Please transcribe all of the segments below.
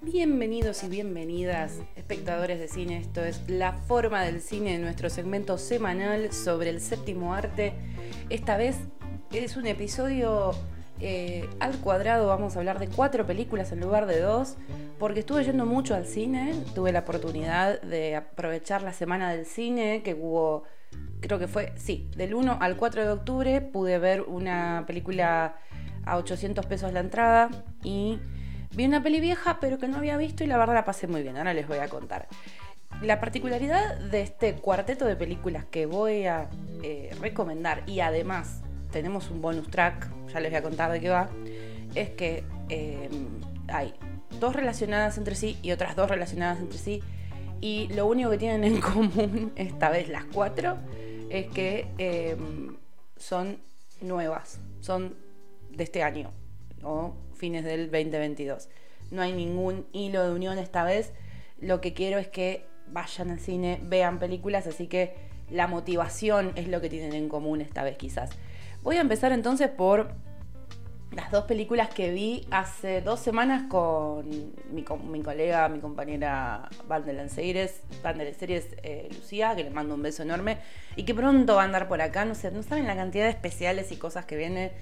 Bienvenidos y bienvenidas, espectadores de cine. Esto es La Forma del Cine, nuestro segmento semanal sobre el séptimo arte. Esta vez es un episodio eh, al cuadrado. Vamos a hablar de cuatro películas en lugar de dos, porque estuve yendo mucho al cine. Tuve la oportunidad de aprovechar la semana del cine que hubo, creo que fue, sí, del 1 al 4 de octubre. Pude ver una película a 800 pesos la entrada y Vi una peli vieja, pero que no había visto y la verdad la pasé muy bien. Ahora les voy a contar. La particularidad de este cuarteto de películas que voy a eh, recomendar y además tenemos un bonus track, ya les voy a contar de qué va, es que em, hay dos relacionadas entre sí y otras dos relacionadas entre sí y lo único que tienen en común, esta vez las cuatro, es que em, son nuevas, son de este año o fines del 2022. No hay ningún hilo de unión esta vez. Lo que quiero es que vayan al cine, vean películas, así que la motivación es lo que tienen en común esta vez quizás. Voy a empezar entonces por las dos películas que vi hace dos semanas con mi, colega, mi compañera Van de Series, Van de Series eh, Lucía, que le mando un beso enorme, y que pronto va a andar por acá, no sé, no saben la cantidad de especiales y cosas que vienen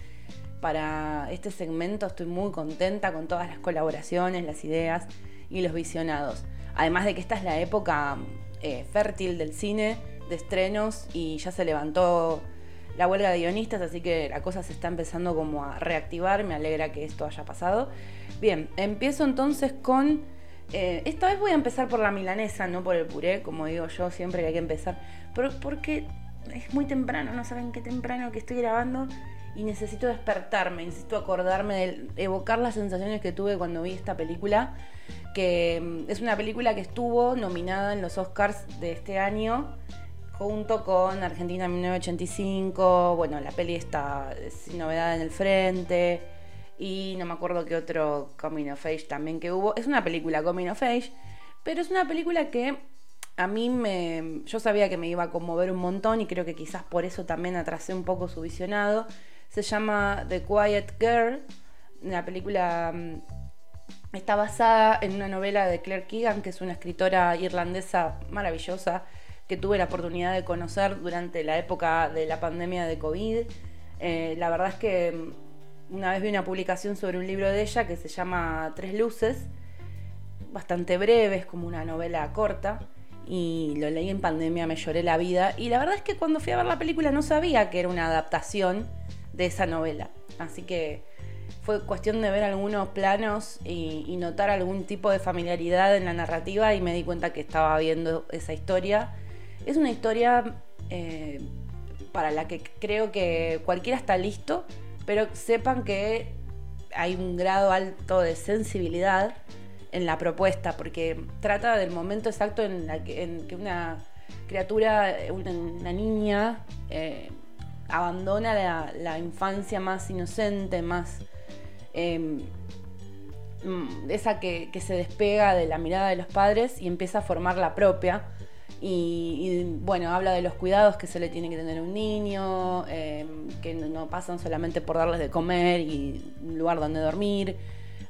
para este segmento. Estoy muy contenta con todas las colaboraciones, las ideas y los visionados. Además de que esta es la época eh, fértil del cine, de estrenos y ya se levantó la huelga de guionistas, así que la cosa se está empezando como a reactivar. Me alegra que esto haya pasado. Bien, empiezo entonces con... Eh, esta vez voy a empezar por la milanesa, no por el puré, como digo yo siempre que hay que empezar. Pero porque es muy temprano, no saben qué temprano que estoy grabando y necesito despertarme, necesito acordarme de evocar las sensaciones que tuve cuando vi esta película, que mm, es una película que estuvo nominada en los Oscars de este año junto con Argentina 1985, bueno, la peli está sin novedad en el frente y no me acuerdo qué otro Coming of Age también que hubo. Es una película Coming of Age, pero es una película que a mí me yo sabía que me iba a conmover un montón y creo que quizás por eso también atrasé un poco su visionado se llama The Quiet Girl. La película mm, está basada en una novela de Claire Keegan, que es una escritora irlandesa maravillosa que tuve la oportunidad de conocer durante la época de la pandemia de COVID. Eh, la verdad es que mm, una vez vi una publicación sobre un libro de ella que se llama Tres Luces, bastante breve, es como una novela corta y lo leí en pandemia, me lloré la vida. Y la verdad es que cuando fui a ver la película no sabía que era una adaptación de esa novela. Así que fue cuestión de ver algunos planos y, notar algún tipo de familiaridad en la narrativa y me di cuenta que estaba viendo esa historia. Es una historia eh, para la que creo que cualquiera está listo, pero sepan que hay un grado alto de sensibilidad en la propuesta, porque trata del momento exacto en, que, una criatura, una, niña, eh, abandona la, infancia más inocente, más em, mm, esa que, se despega de la mirada de los padres y empieza a formar la propia. Y, bueno, habla de los cuidados que se le tiene que tener a un niño, em, que no pasan solamente por darles de comer y un lugar donde dormir.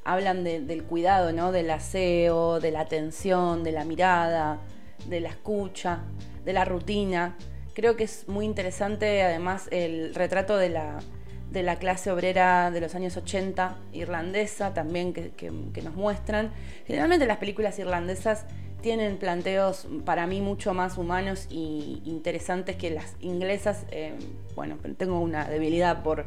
Hablan del cuidado, ¿no? Del aseo, de la atención, de la mirada, de la escucha, de la rutina. Creo que es muy interesante además el retrato de la, de la clase obrera de los años 80 irlandesa también que, nos muestran. Generalmente las películas irlandesas tienen planteos para mí mucho más humanos e interesantes que las inglesas. Eh, bueno, tengo una debilidad por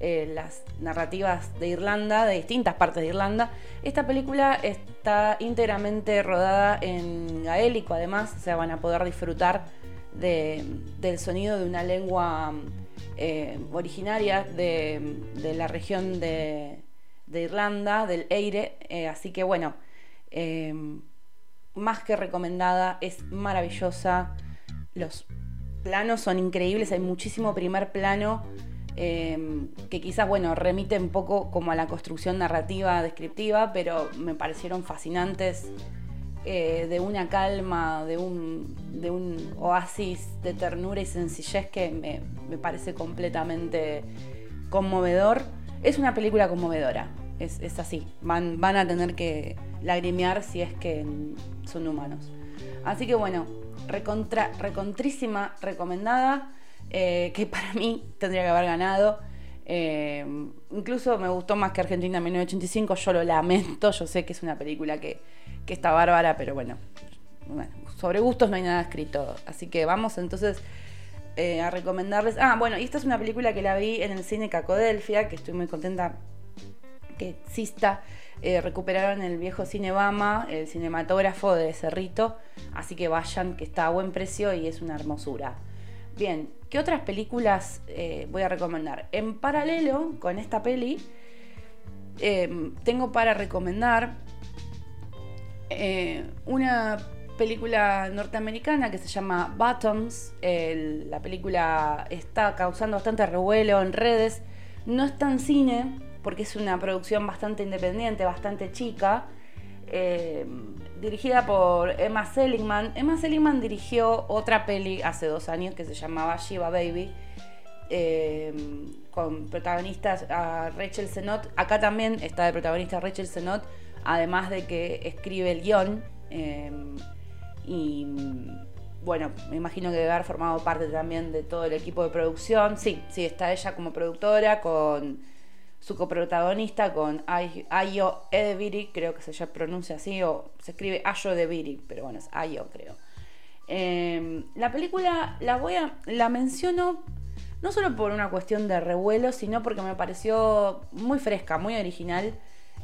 eh, las narrativas de Irlanda, de distintas partes de Irlanda. Esta película está íntegramente rodada en gaélico además, o sea, van a poder disfrutar del sonido de una lengua eh, originaria de, la región de, Irlanda, del Eire. Así que bueno, más que recomendada, es maravillosa. Los planos son increíbles, hay muchísimo primer plano. que quizás, bueno, remite un poco como a la construcción narrativa descriptiva, pero me parecieron fascinantes eh, de una calma, de un, de un oasis de ternura y sencillez que me, me parece completamente conmovedor. Es una película conmovedora, es, es así. Van, van a tener que lagrimear si es que son humanos. Así que bueno, recontra, recontrísima recomendada, eh, que para mí tendría que haber ganado. Eh, incluso me gustó más que Argentina 1985, yo lo lamento, yo sé que es una película que, que está bárbara, pero bueno, sobre gustos no hay nada escrito. Así que vamos entonces eh, a recomendarles. Ah, bueno, y esta es una película que la vi en el cine Cacodelfia, que estoy muy contenta que exista. Eh, recuperaron el viejo cine Bama, el cinematógrafo de Cerrito, así que vayan, que está a buen precio y es una hermosura. Bien, ¿qué otras películas eh, voy a recomendar? En paralelo con esta peli, em, tengo para recomendar eh, una película norteamericana que se llama Bottoms. la película está causando bastante revuelo en redes. No está en cine, porque es una producción bastante independiente, bastante chica, eh, dirigida por Emma Seligman. Emma Seligman dirigió otra peli hace dos años que se llamaba Shiva Baby, eh, con protagonistas a Rachel Zenot. Acá también está de protagonista Rachel Zenot, además de que escribe el guion. Eh, y bueno, me imagino que debe haber formado parte también de todo el equipo de producción. Sí, sí, está ella como productora con su coprotagonista con Ayo Edebiri, creo que se pronuncia así, o se escribe Ayo Edebiri, pero bueno, es Ayo, creo. Em, la película la voy a. la menciono no solo por una cuestión de revuelo, sino porque me pareció muy fresca, muy original.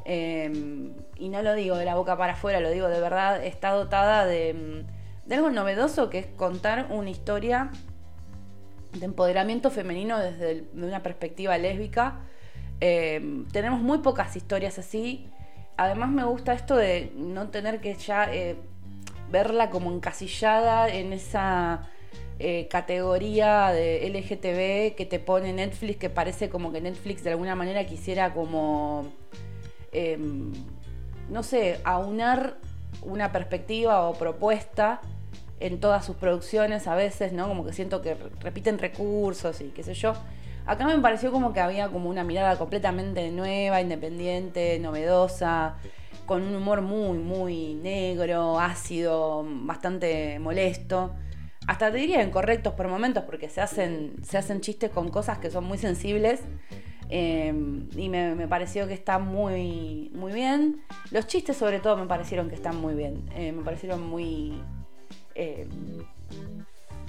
Em, y no lo digo de la boca para afuera, lo digo de verdad, está dotada de, de algo novedoso que es contar una historia de empoderamiento femenino desde una perspectiva lésbica eh, tenemos muy pocas historias así. Además me gusta esto de no tener que ya eh, verla como encasillada en esa eh, categoría de LGTB que te pone Netflix, que parece como que Netflix de alguna manera quisiera como, em, no sé, aunar una perspectiva o propuesta en todas sus producciones a veces, ¿no? Como que siento que repiten recursos y qué sé yo. Acá me pareció como que había como una mirada completamente nueva, independiente, novedosa, con un humor muy, muy negro, ácido, bastante molesto. Hasta te diría incorrectos por momentos, porque se hacen, se hacen chistes con cosas que son muy sensibles. Em, y me, pareció que está muy, muy bien. Los chistes, sobre todo, me parecieron que están muy bien. Eh, me parecieron muy. Em,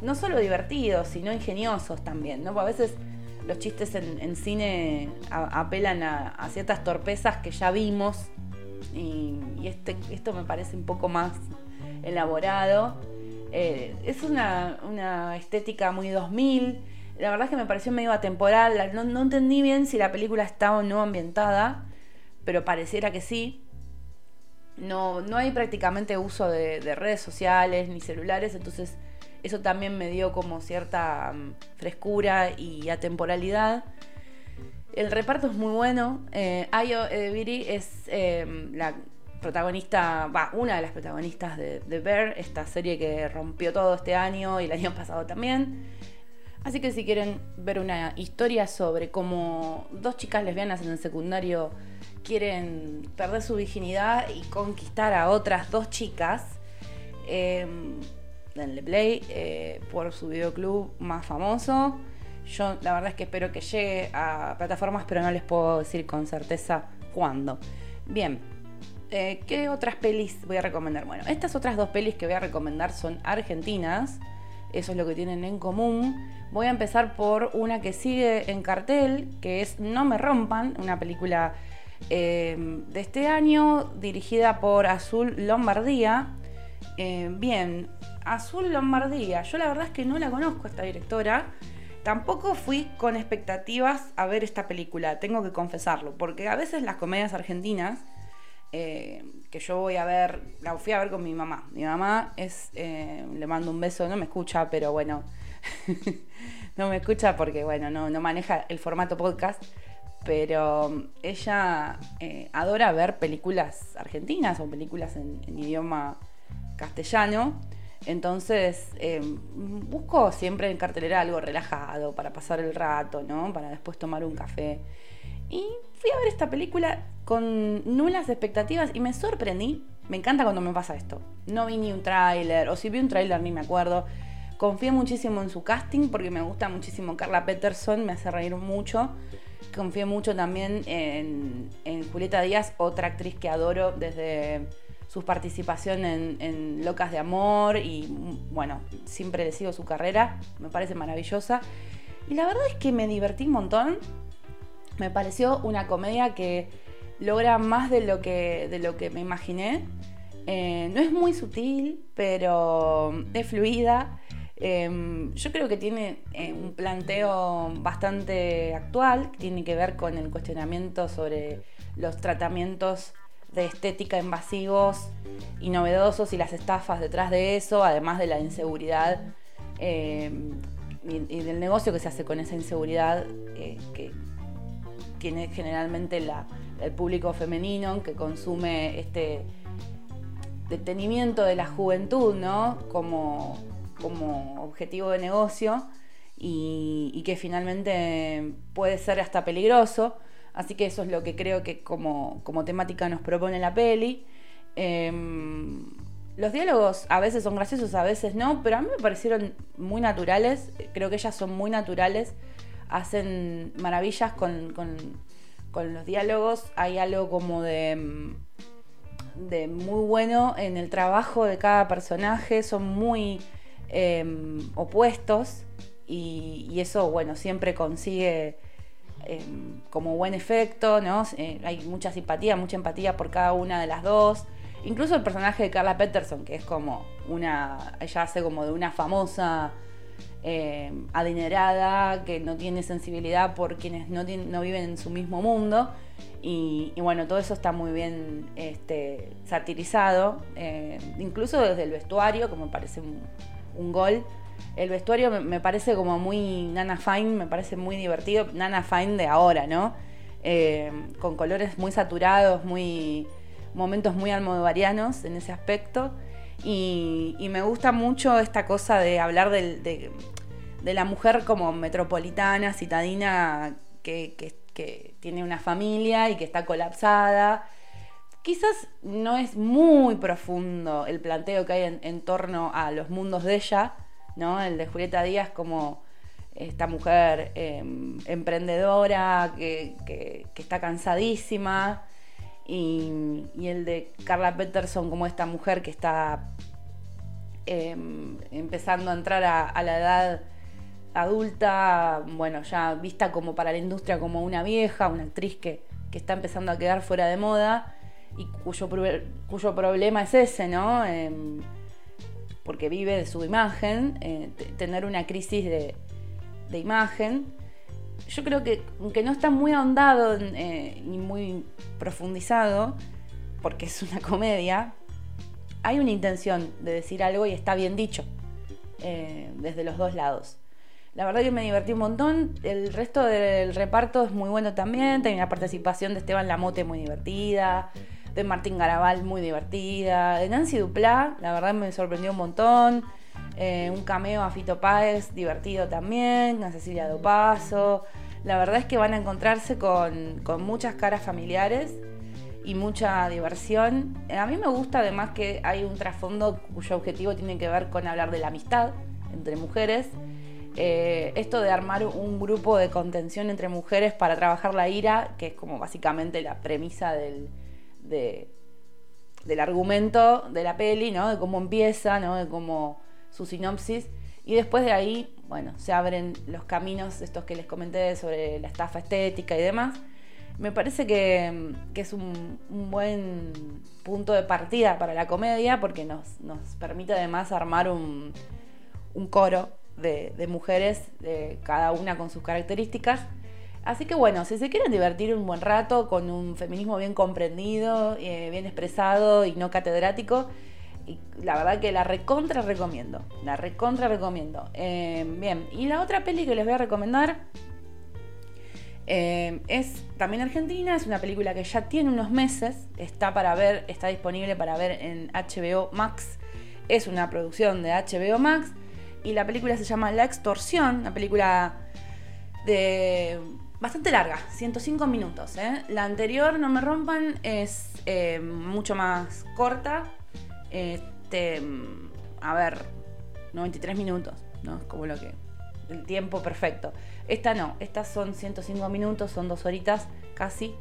no solo divertidos, sino ingeniosos también, ¿no? a veces los chistes en, cine apelan a, ciertas torpezas que ya vimos y, este, esto me parece un poco más elaborado. Eh, es una, estética muy 2000. La verdad es que me pareció medio atemporal. No, entendí bien si la película está o no ambientada, pero pareciera que sí. No, no hay prácticamente uso de redes sociales ni celulares, entonces eso también me dio como cierta mm, frescura y atemporalidad. El reparto es muy bueno. Eh, Ayo Edebiri es em, la protagonista, va, una de las protagonistas de, The Bear, esta serie que rompió todo este año y el año pasado también. Así que si quieren ver una historia sobre cómo dos chicas lesbianas en el secundario quieren perder su virginidad y conquistar a otras dos chicas, eh, denle play eh, por su videoclub más famoso. Yo la verdad es que espero que llegue a plataformas, pero no les puedo decir con certeza cuándo. Bien, eh, ¿qué otras pelis voy a recomendar? Bueno, estas otras dos pelis que voy a recomendar son argentinas. Eso es lo que tienen en común. Voy a empezar por una que sigue en cartel, que es No me rompan, una película eh, de este año dirigida por Azul Lombardía. Bien, Azul Lombardía. Yo la verdad es que no la conozco esta directora. Tampoco fui con expectativas a ver esta película, tengo que confesarlo, porque a veces las comedias argentinas, eh, que yo voy a ver, la fui a ver con mi mamá. Mi mamá es, eh, le mando un beso, no me escucha, pero bueno, no me escucha porque bueno, no, no maneja el formato podcast, pero ella eh, adora ver películas argentinas o películas en idioma castellano. Entonces, eh, busco siempre en cartelera algo relajado para pasar el rato, ¿no? Para después tomar un café. Y fui a ver esta película con nulas expectativas y me sorprendí. Me encanta cuando me pasa esto. No vi ni un tráiler, o si vi un tráiler ni me acuerdo. Confié muchísimo en su casting porque me gusta muchísimo Carla Peterson, me hace reír mucho. Confié mucho también en, en Julieta Díaz, otra actriz que adoro desde su participación en, Locas de Amor y bueno, siempre le sigo su carrera, me parece maravillosa. Y la verdad es que me divertí un montón. Me pareció una comedia que logra más de lo que, de lo que me imaginé. Eh, no es muy sutil, pero es fluida. Eh, yo creo que tiene eh, un planteo bastante actual, tiene que ver con el cuestionamiento sobre los tratamientos de estética invasivos y novedosos y las estafas detrás de eso, además de la inseguridad y, del negocio que se hace con esa inseguridad que tiene generalmente el público femenino que consume este detenimiento de la juventud, ¿no? Como, como objetivo de negocio y, que finalmente puede ser hasta peligroso. Así que eso es lo que creo que como, como temática nos propone la peli. Em, los diálogos a veces son graciosos, a veces no, pero a mí me parecieron muy naturales. Creo que ellas son muy naturales. Hacen maravillas con con los diálogos hay algo como de, mm, de muy bueno en el trabajo de cada personaje, son muy em, opuestos y, eso, bueno, siempre consigue em, como buen efecto. Eh, hay mucha simpatía, mucha empatía por cada una de las dos. Incluso el personaje de Carla Peterson, que es como una, ella hace como de una famosa eh, adinerada, que no tiene sensibilidad por quienes no, viven en su mismo mundo. Y, bueno, todo eso está muy bien este, satirizado, eh, incluso desde el vestuario, como parece un, gol. El vestuario me, parece como muy Nana Fine, me parece muy divertido. Nana Fine de ahora, ¿no? Eh, con colores muy saturados, muy momentos muy almodovarianos en ese aspecto. Y, me gusta mucho esta cosa de hablar de, la mujer como metropolitana, citadina, que, tiene una familia y que está colapsada. Quizás no es muy profundo el planteo que hay en, torno a los mundos de ella, ¿no? El de Julieta Díaz como esta mujer em, emprendedora que, está cansadísima y, el de Carla Peterson como esta mujer que está em, empezando a entrar a, la edad adulta, bueno, ya vista como para la industria como una vieja, una actriz que, está empezando a quedar fuera de moda y cuyo, cuyo problema es ese, ¿no? Em, porque vive de su imagen, eh, tener una crisis de, de imagen yo creo que aunque no está muy ahondado eh, ni muy profundizado, porque es una comedia, hay una intención de decir algo y está bien dicho eh, desde los dos lados. La verdad que me divertí un montón. El resto del reparto es muy bueno también. Tiene una participación de Esteban Lamote muy divertida, de Martín Garabal muy divertida, de Nancy Duplá, la verdad me sorprendió un montón. Eh, un cameo a Fito Páez, divertido también, a Cecilia Dopaso. La verdad es que van a encontrarse con, muchas caras familiares y mucha diversión. Eh, a mí me gusta además que hay un trasfondo cuyo objetivo tiene que ver con hablar de la amistad entre mujeres. Eh, esto de armar un grupo de contención entre mujeres para trabajar la ira, que es como básicamente la premisa del, del argumento de la peli, ¿no? De cómo empieza, ¿no? De cómo su sinopsis. Y después de ahí, bueno, se abren los caminos, estos que les comenté sobre la estafa estética y demás. Me parece que, es un, buen punto de partida para la comedia porque nos, permite además armar un, coro de, mujeres, de cada una con sus características. Así que bueno, si se quieren divertir un buen rato con un feminismo bien comprendido, eh, bien expresado y no catedrático, la verdad que la recontra recomiendo. La recontra recomiendo. Eh, bien, y la otra peli que les voy a recomendar eh, es también argentina. Es una película que ya tiene unos meses. Está para ver, está disponible para ver en HBO Max. es una producción de HBO Max y la película se llama La Extorsión, una película de bastante larga, 105 minutos. ¿eh? La anterior, No me rompan, es eh, mucho más corta. Este, a ver, 93 minutos, ¿no? Es como lo que. El tiempo perfecto. Esta no, estas son 105 minutos, son dos horitas casi.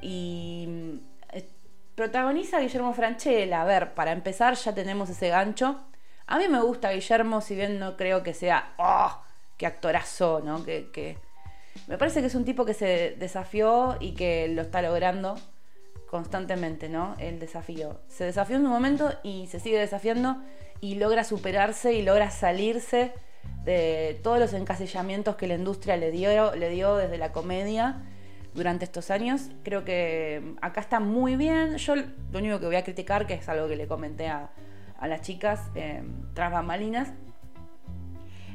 Y eh, protagoniza Guillermo Franchella. A ver, para empezar ya tenemos ese gancho. A mí me gusta Guillermo, si bien no creo que sea, ¡oh! ¡Qué actorazo! ¿no? Que, que, Me parece que es un tipo que se desafió y que lo está logrando constantemente, ¿no? El desafío. Se desafió en un momento y se sigue desafiando y logra superarse y logra salirse de todos los encasillamientos que la industria le dio, le dio desde la comedia durante estos años. Creo que acá está muy bien. Yo lo único que voy a criticar, que es algo que le comenté a, las chicas eh, tras bambalinas,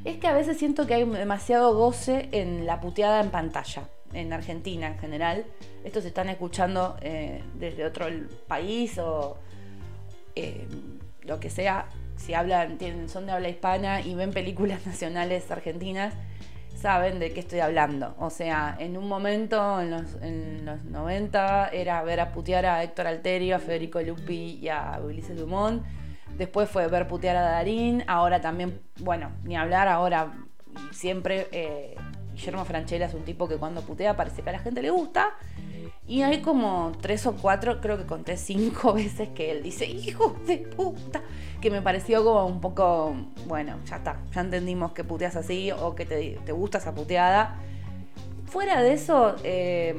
es que a veces siento que hay demasiado goce en la puteada en pantalla, en Argentina en general. Estos están escuchando eh, desde otro país o eh, lo que sea si hablan, tienen, son de habla hispana y ven películas nacionales argentinas, saben de qué estoy hablando. O sea, en un momento, en los, en los 90, era ver a putear a Héctor Alterio, a Federico Lupi y a Ulises Dumont. Después fue ver putear a Darín. Ahora también, bueno, ni hablar, ahora siempre eh, Guillermo Franchella es un tipo que cuando putea parece que a la gente le gusta. Y hay como tres o cuatro, creo que conté cinco veces que él dice, hijo de puta, que me pareció como un poco, bueno, ya está, ya entendimos que puteas así o que te, gusta esa puteada. Fuera de eso, eh,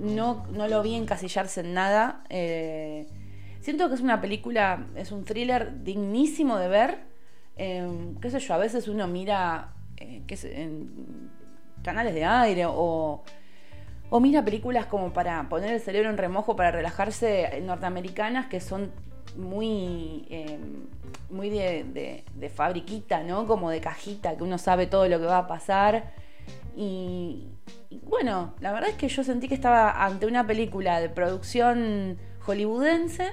no, no, lo vi encasillarse en nada. Eh, siento que es una película, es un thriller dignísimo de ver. Eh, qué sé yo, a veces uno mira en canales de aire o mira películas como para poner el cerebro en remojo, para relajarse, eh, norteamericanas que son muy, em, muy de, fabriquita, ¿no? Como de cajita, que uno sabe todo lo que va a pasar. Y, bueno, la verdad es que yo sentí que estaba ante una película de producción hollywoodense,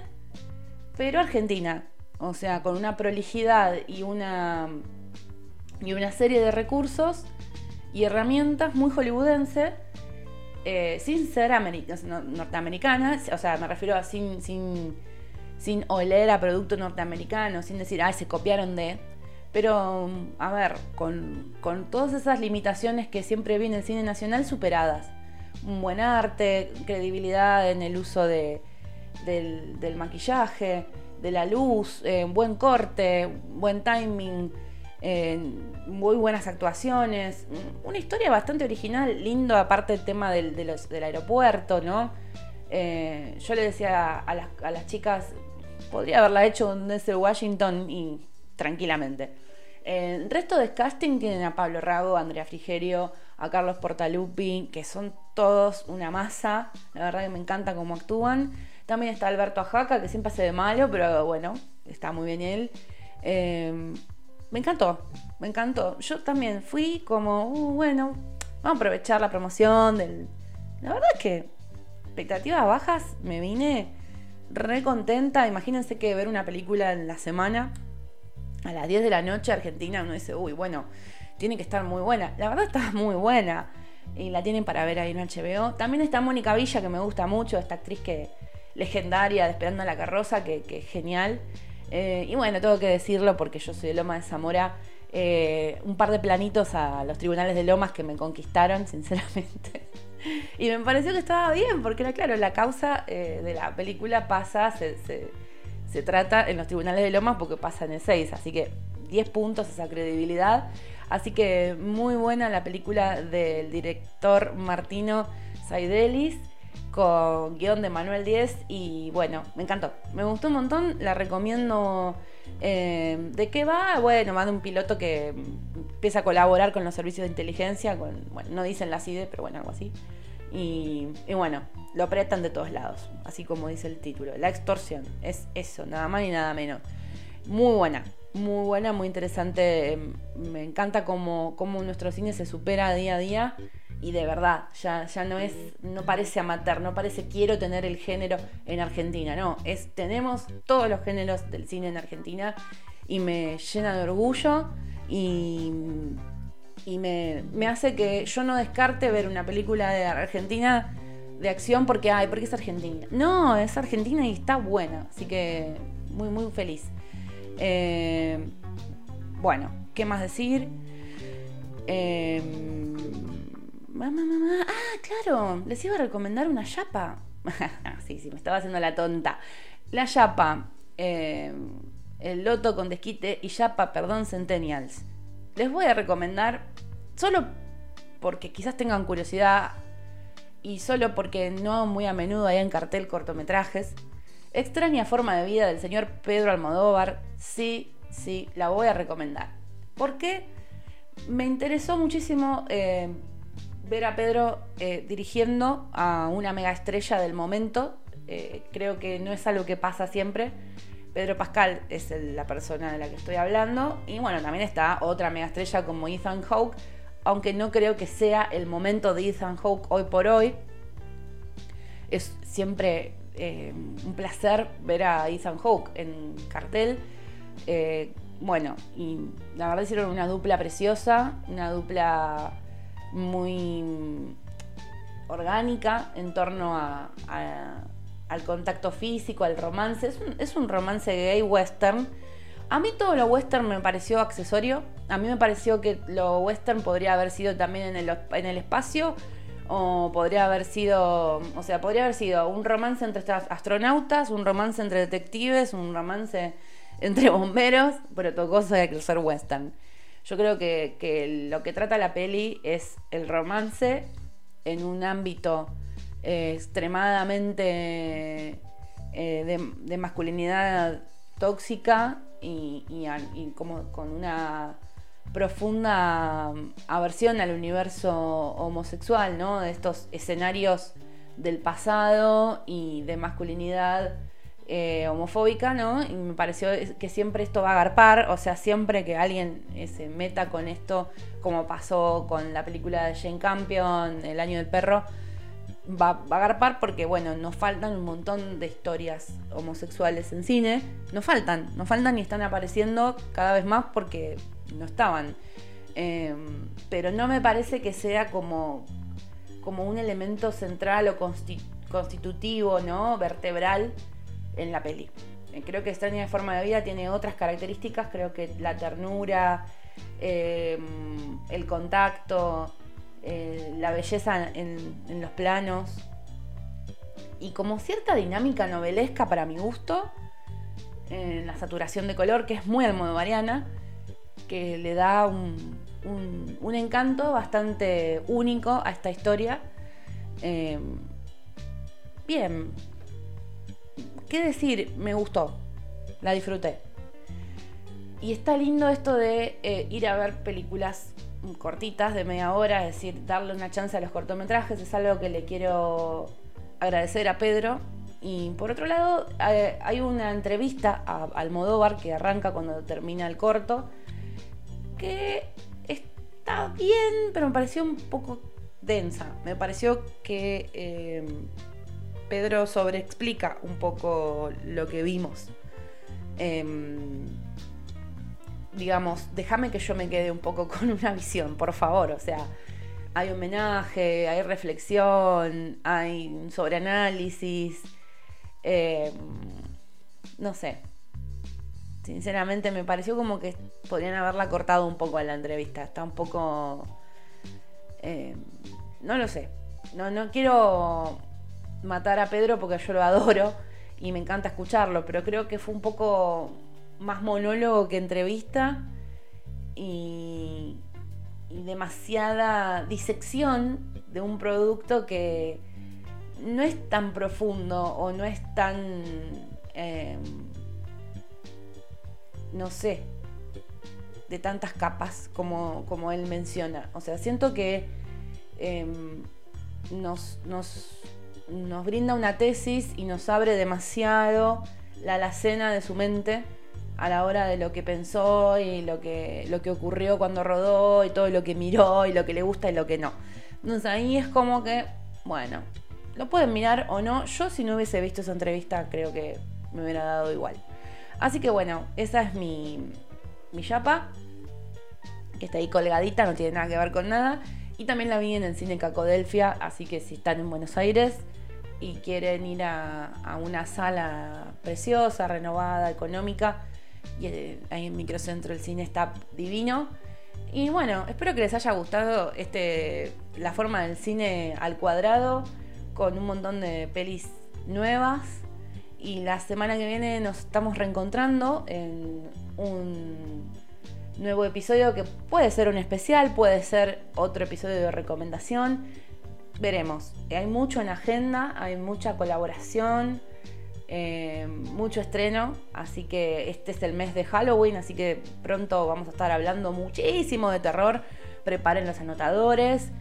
pero argentina. O sea, con una prolijidad y una, y una serie de recursos y herramientas muy hollywoodense eh, sin ser norteamericana, o sea, me refiero a sin, sin, sin oler a producto norteamericano, sin decir, ah, se copiaron de. Pero, a ver, con, todas esas limitaciones que siempre viene el cine nacional superadas. Un buen arte, credibilidad en el uso de, del, maquillaje, de la luz, eh, buen corte, buen timing muy buenas actuaciones, una historia bastante original, lindo, aparte el tema del, aeropuerto, ¿no? Eh, yo le decía a las, chicas, podría haberla hecho desde Washington y tranquilamente. el resto de casting tienen a Pablo Rago, a Andrea Frigerio, a Carlos Portalupi, que son todos una masa. La verdad que me encanta cómo actúan. También está Alberto Ajaca, que siempre hace de malo, pero bueno, está muy bien él. Eh, me encantó, me encantó. Yo también fui como, uh, bueno, vamos a aprovechar la promoción del... La verdad es que expectativas bajas, me vine re contenta. Imagínense que ver una película en la semana a las 10 de la noche Argentina, uno dice, uy, bueno, tiene que estar muy buena. La verdad está muy buena. Y la tienen para ver ahí en HBO. También está Mónica Villa, que me gusta mucho, esta actriz que legendaria de Esperando a la Carroza, que, es genial. Eh, y bueno, tengo que decirlo porque yo soy de Loma de Zamora. Eh, un par de planitos a los tribunales de Lomas que me conquistaron, sinceramente. y me pareció que estaba bien, porque era claro, la causa eh, de la película pasa, se, se, trata en los tribunales de Lomas porque pasa en el 6, así que 10 puntos esa credibilidad. Así que muy buena la película del director Martino Saidelis con guion de Manuel Díez y bueno, me encantó. Me gustó un montón, la recomiendo. Eh, ¿De qué va? Bueno, va de un piloto que empieza a colaborar con los servicios de inteligencia, bueno, no dicen la CIDE, pero bueno, algo así. Y, bueno, lo apretan de todos lados, así como dice el título. La extorsión, es eso, nada más ni nada menos. Muy buena, muy buena, muy interesante. Me encanta cómo, cómo nuestro cine se supera día a día y de verdad, ya, ya no es, no parece amateur, no parece quiero tener el género en Argentina, no, es tenemos todos los géneros del cine en Argentina y me llena de orgullo y, y me, me hace que yo no descarte ver una película de Argentina de acción porque, ay, porque es Argentina. No, es Argentina y está buena, así que muy, muy feliz. Eh, bueno, ¿qué más decir? Eh, mamá, mamá. Ah, claro, les iba a recomendar una yapa. sí, sí, me estaba haciendo la tonta. La yapa, eh, el loto con desquite y yapa, perdón, Centennials. Les voy a recomendar, solo porque quizás tengan curiosidad y solo porque no muy a menudo hay en cartel cortometrajes. Extraña forma de vida del señor Pedro Almodóvar, sí, sí, la voy a recomendar. Porque me interesó muchísimo eh, ver a Pedro eh, dirigiendo a una mega estrella del momento. Eh, creo que no es algo que pasa siempre. Pedro Pascal es la persona de la que estoy hablando. Y bueno, también está otra mega estrella como Ethan Hawke, aunque no creo que sea el momento de Ethan Hawke hoy por hoy. Es siempre un placer ver a Ethan Hawke en cartel. bueno, y la verdad hicieron una dupla preciosa, una dupla muy orgánica en torno al contacto físico, al romance. Es un, romance gay western. A mí todo lo western me pareció accesorio. A mí me pareció que lo western podría haber sido también en el, en el espacio. O podría haber sido, o sea, podría haber sido un romance entre astronautas, un romance entre detectives, un romance entre bomberos, pero de ser western. Yo creo que, lo que trata la peli es el romance en un ámbito eh, extremadamente eh, de, masculinidad tóxica y, como con una profunda aversión al universo homosexual, ¿no? De estos escenarios del pasado y de masculinidad eh, homofóbica, ¿no? Y me pareció que siempre esto va a agarpar, o sea, siempre que alguien eh, se meta con esto, como pasó con la película de Jane Campion, El año del perro, va, a agarpar porque, bueno, nos faltan un montón de historias homosexuales en cine, nos faltan, nos faltan y están apareciendo cada vez más porque no estaban. Em, pero no me parece que sea como, como un elemento central o constitutivo, ¿no? Vertebral en la peli. Eh, creo que Extraña Forma de Vida tiene otras características, creo que la ternura, em, el contacto, eh, la belleza en, los planos y como cierta dinámica novelesca para mi gusto, en la saturación de color, que es muy almodovariana, que le da un, encanto bastante único a esta historia. Bien, ¿Qué decir? Me gustó. La disfruté. Y está lindo esto de eh, ir a ver películas cortitas de media hora, es decir, darle una chance a los cortometrajes. Es algo que le quiero agradecer a Pedro. Y por otro lado, eh, hay una entrevista a Almodóvar que arranca cuando termina el corto, que está bien, pero me pareció un poco densa. Me pareció que eh, Pedro sobreexplica un poco lo que vimos. Em, digamos, déjame que yo me quede un poco con una visión, por favor. O sea, hay homenaje, hay reflexión, hay un sobreanálisis. Em, no sé. Sinceramente me pareció como que podrían haberla cortado un poco a la entrevista. Está un poco... Em, no lo sé. No, no quiero matar a Pedro porque yo lo adoro y me encanta escucharlo, pero creo que fue un poco más monólogo que entrevista y, demasiada disección de un producto que no es tan profundo o no es tan, em, no sé, de tantas capas como, como él menciona. O sea, siento que em, nos, nos nos brinda una tesis y nos abre demasiado la alacena de su mente a la hora de lo que pensó y lo que, lo que ocurrió cuando rodó y todo lo que miró y lo que le gusta y lo que no. Entonces ahí es como que, bueno, lo pueden mirar o no. Yo si no hubiese visto esa entrevista creo que me hubiera dado igual. Así que bueno, esa es mi, mi yapa, que está ahí colgadita, no tiene nada que ver con nada. Y también la vi en el cine Cacodelfia, así que si están en Buenos Aires y quieren ir a, una sala preciosa, renovada, económica, y eh, ahí en Microcentro el cine está divino. Y bueno, espero que les haya gustado este la forma del cine al cuadrado, con un montón de pelis nuevas y la semana que viene nos estamos reencontrando en un nuevo episodio que puede ser un especial, puede ser otro episodio de recomendación. Veremos. Hay mucho en agenda, hay mucha colaboración, eh, mucho estreno, así que este es el mes de Halloween, así que pronto vamos a estar hablando muchísimo de terror. Preparen los anotadores,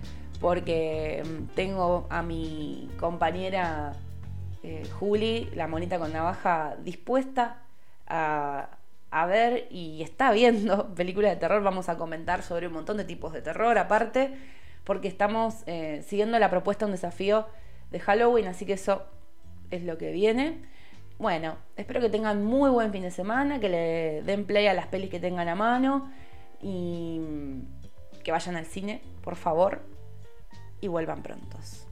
porque mm, tengo a mi compañera eh, Juli, la monita con navaja, dispuesta a, ver y está viendo películas de terror. Vamos a comentar sobre un montón de tipos de terror aparte, porque estamos eh, siguiendo la propuesta, un desafío de Halloween, así que eso es lo que viene. Bueno, espero que tengan muy buen fin de semana, que le den play a las pelis que tengan a mano y que vayan al cine, por favor, y vuelvan prontos.